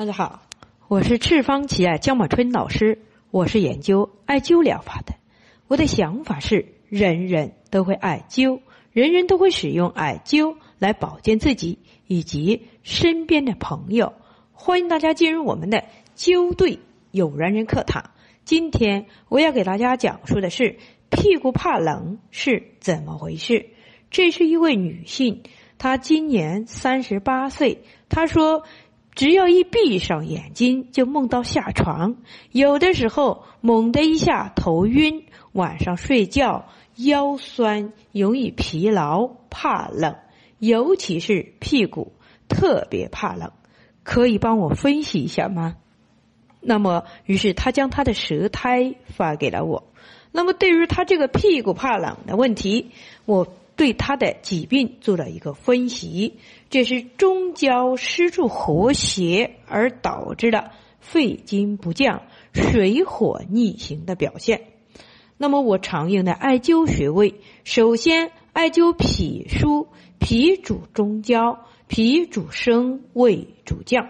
大家好，我是赤方奇艾姜茂春老师，我是研究艾灸疗法的。我的想法是，人人都会艾灸，人人都会使用艾灸来保健自己以及身边的朋友。欢迎大家进入我们的灸对有缘人课堂。今天我要给大家讲述的是屁股怕冷是怎么回事。这是一位女性，她今年三十八岁，她说。只要一闭上眼睛，就梦到下床，有的时候猛的一下头晕，晚上睡觉腰酸，容易疲劳，怕冷，尤其是屁股特别怕冷，可以帮我分析一下吗？那么，于是他将他的舌苔发给了我。那么，对于他这个屁股怕冷的问题，我。对他的疾病做了一个分析，这是中焦湿处和谐而导致的肺经不降、水火逆行的表现。那么我常用的艾灸穴位，首先艾灸脾腧，脾主中焦，脾主升，胃主降。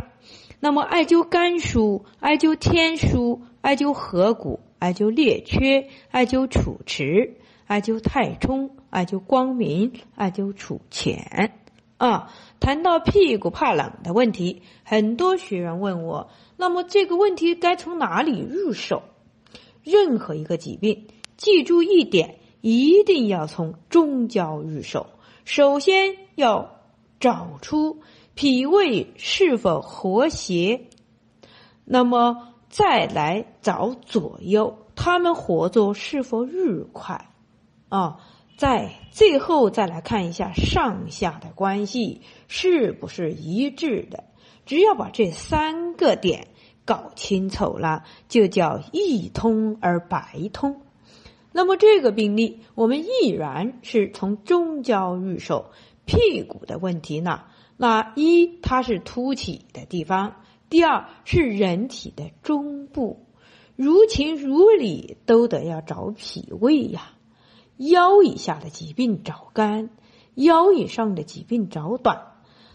那么艾灸肝腧，艾灸天枢，艾灸合谷，艾灸列缺，艾灸楚池。艾灸太冲，艾灸光明，艾灸储钱。啊，谈到屁股怕冷的问题，很多学员问我，那么这个问题该从哪里入手？任何一个疾病，记住一点，一定要从中焦入手。首先要找出脾胃是否和谐，那么再来找左右，他们合作是否愉快。啊，在最后再来看一下上下的关系是不是一致的？只要把这三个点搞清楚了，就叫一通而百通。那么这个病例，我们依然是从中焦入手。屁股的问题呢？那一它是凸起的地方，第二是人体的中部，如情如理都得要找脾胃呀。腰以下的疾病找肝，腰以上的疾病找短。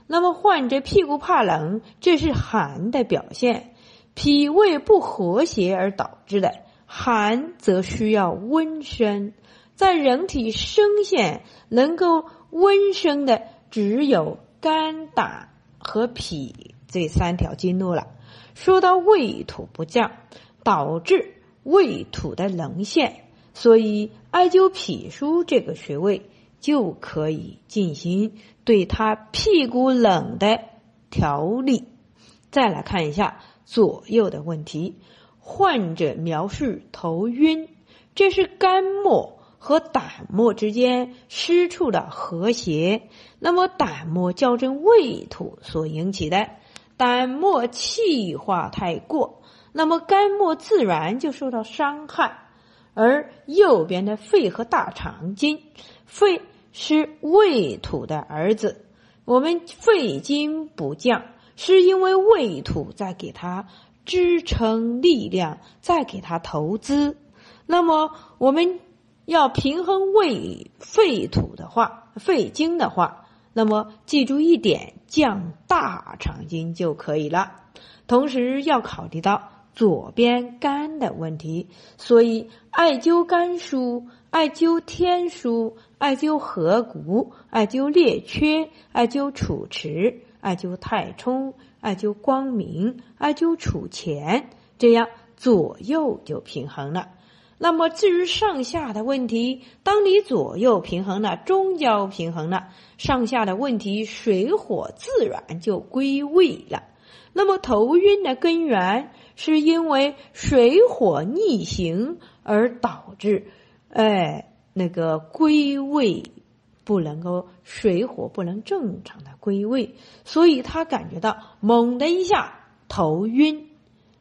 那么患者屁股怕冷，这是寒的表现，脾胃不和谐而导致的。寒则需要温身，在人体生线能够温身的只有肝、胆和脾这三条经络了。说到胃土不降，导致胃土的棱线。所以，艾灸脾腧这个穴位就可以进行对他屁股冷的调理。再来看一下左右的问题，患者描述头晕，这是肝末和胆末之间失处的和谐，那么胆末较真胃土所引起的，胆末气化太过，那么肝末自然就受到伤害。而右边的肺和大肠经，肺是胃土的儿子，我们肺经不降，是因为胃土在给它支撑力量，在给它投资。那么我们要平衡胃肺土的话，肺经的话，那么记住一点，降大肠经就可以了。同时要考虑到。左边肝的问题，所以艾灸肝腧、艾灸天枢、艾灸合谷、艾灸列缺、艾灸楚池、艾灸太冲、艾灸光明、艾灸储钱，这样左右就平衡了。那么至于上下的问题，当你左右平衡了，中焦平衡了，上下的问题水火自然就归位了。那么头晕的根源。是因为水火逆行而导致，哎，那个归位不能够水火不能正常的归位，所以他感觉到猛的一下头晕。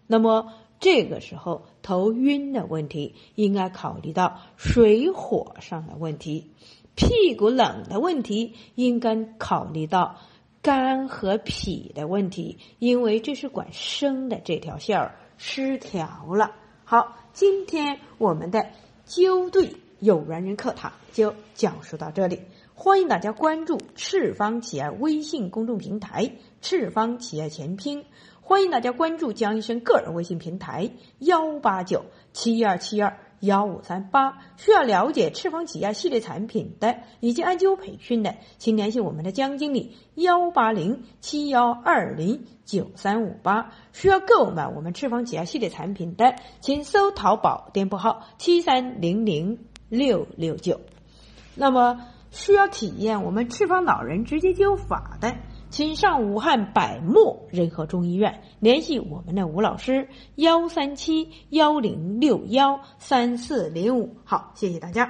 那么这个时候头晕的问题，应该考虑到水火上的问题；屁股冷的问题，应该考虑到。肝和脾的问题，因为这是管生的这条线儿失调了。好，今天我们的灸对有缘人课堂就讲述到这里。欢迎大家关注赤方企业微信公众平台“赤方企业前拼”，欢迎大家关注江医生个人微信平台幺八九七二七二幺五三八。需要了解赤方企业系列产品的以及艾灸培训的，请联系我们的江经理幺八零七幺二零九三五八。需要购买我们赤方企业系列产品的，请搜淘宝店铺号七三零零六六九。那么。需要体验我们赤方老人直接灸法的，请上武汉百莫仁和中医院联系我们的吴老师，幺三七幺零六幺三四零五。好，谢谢大家。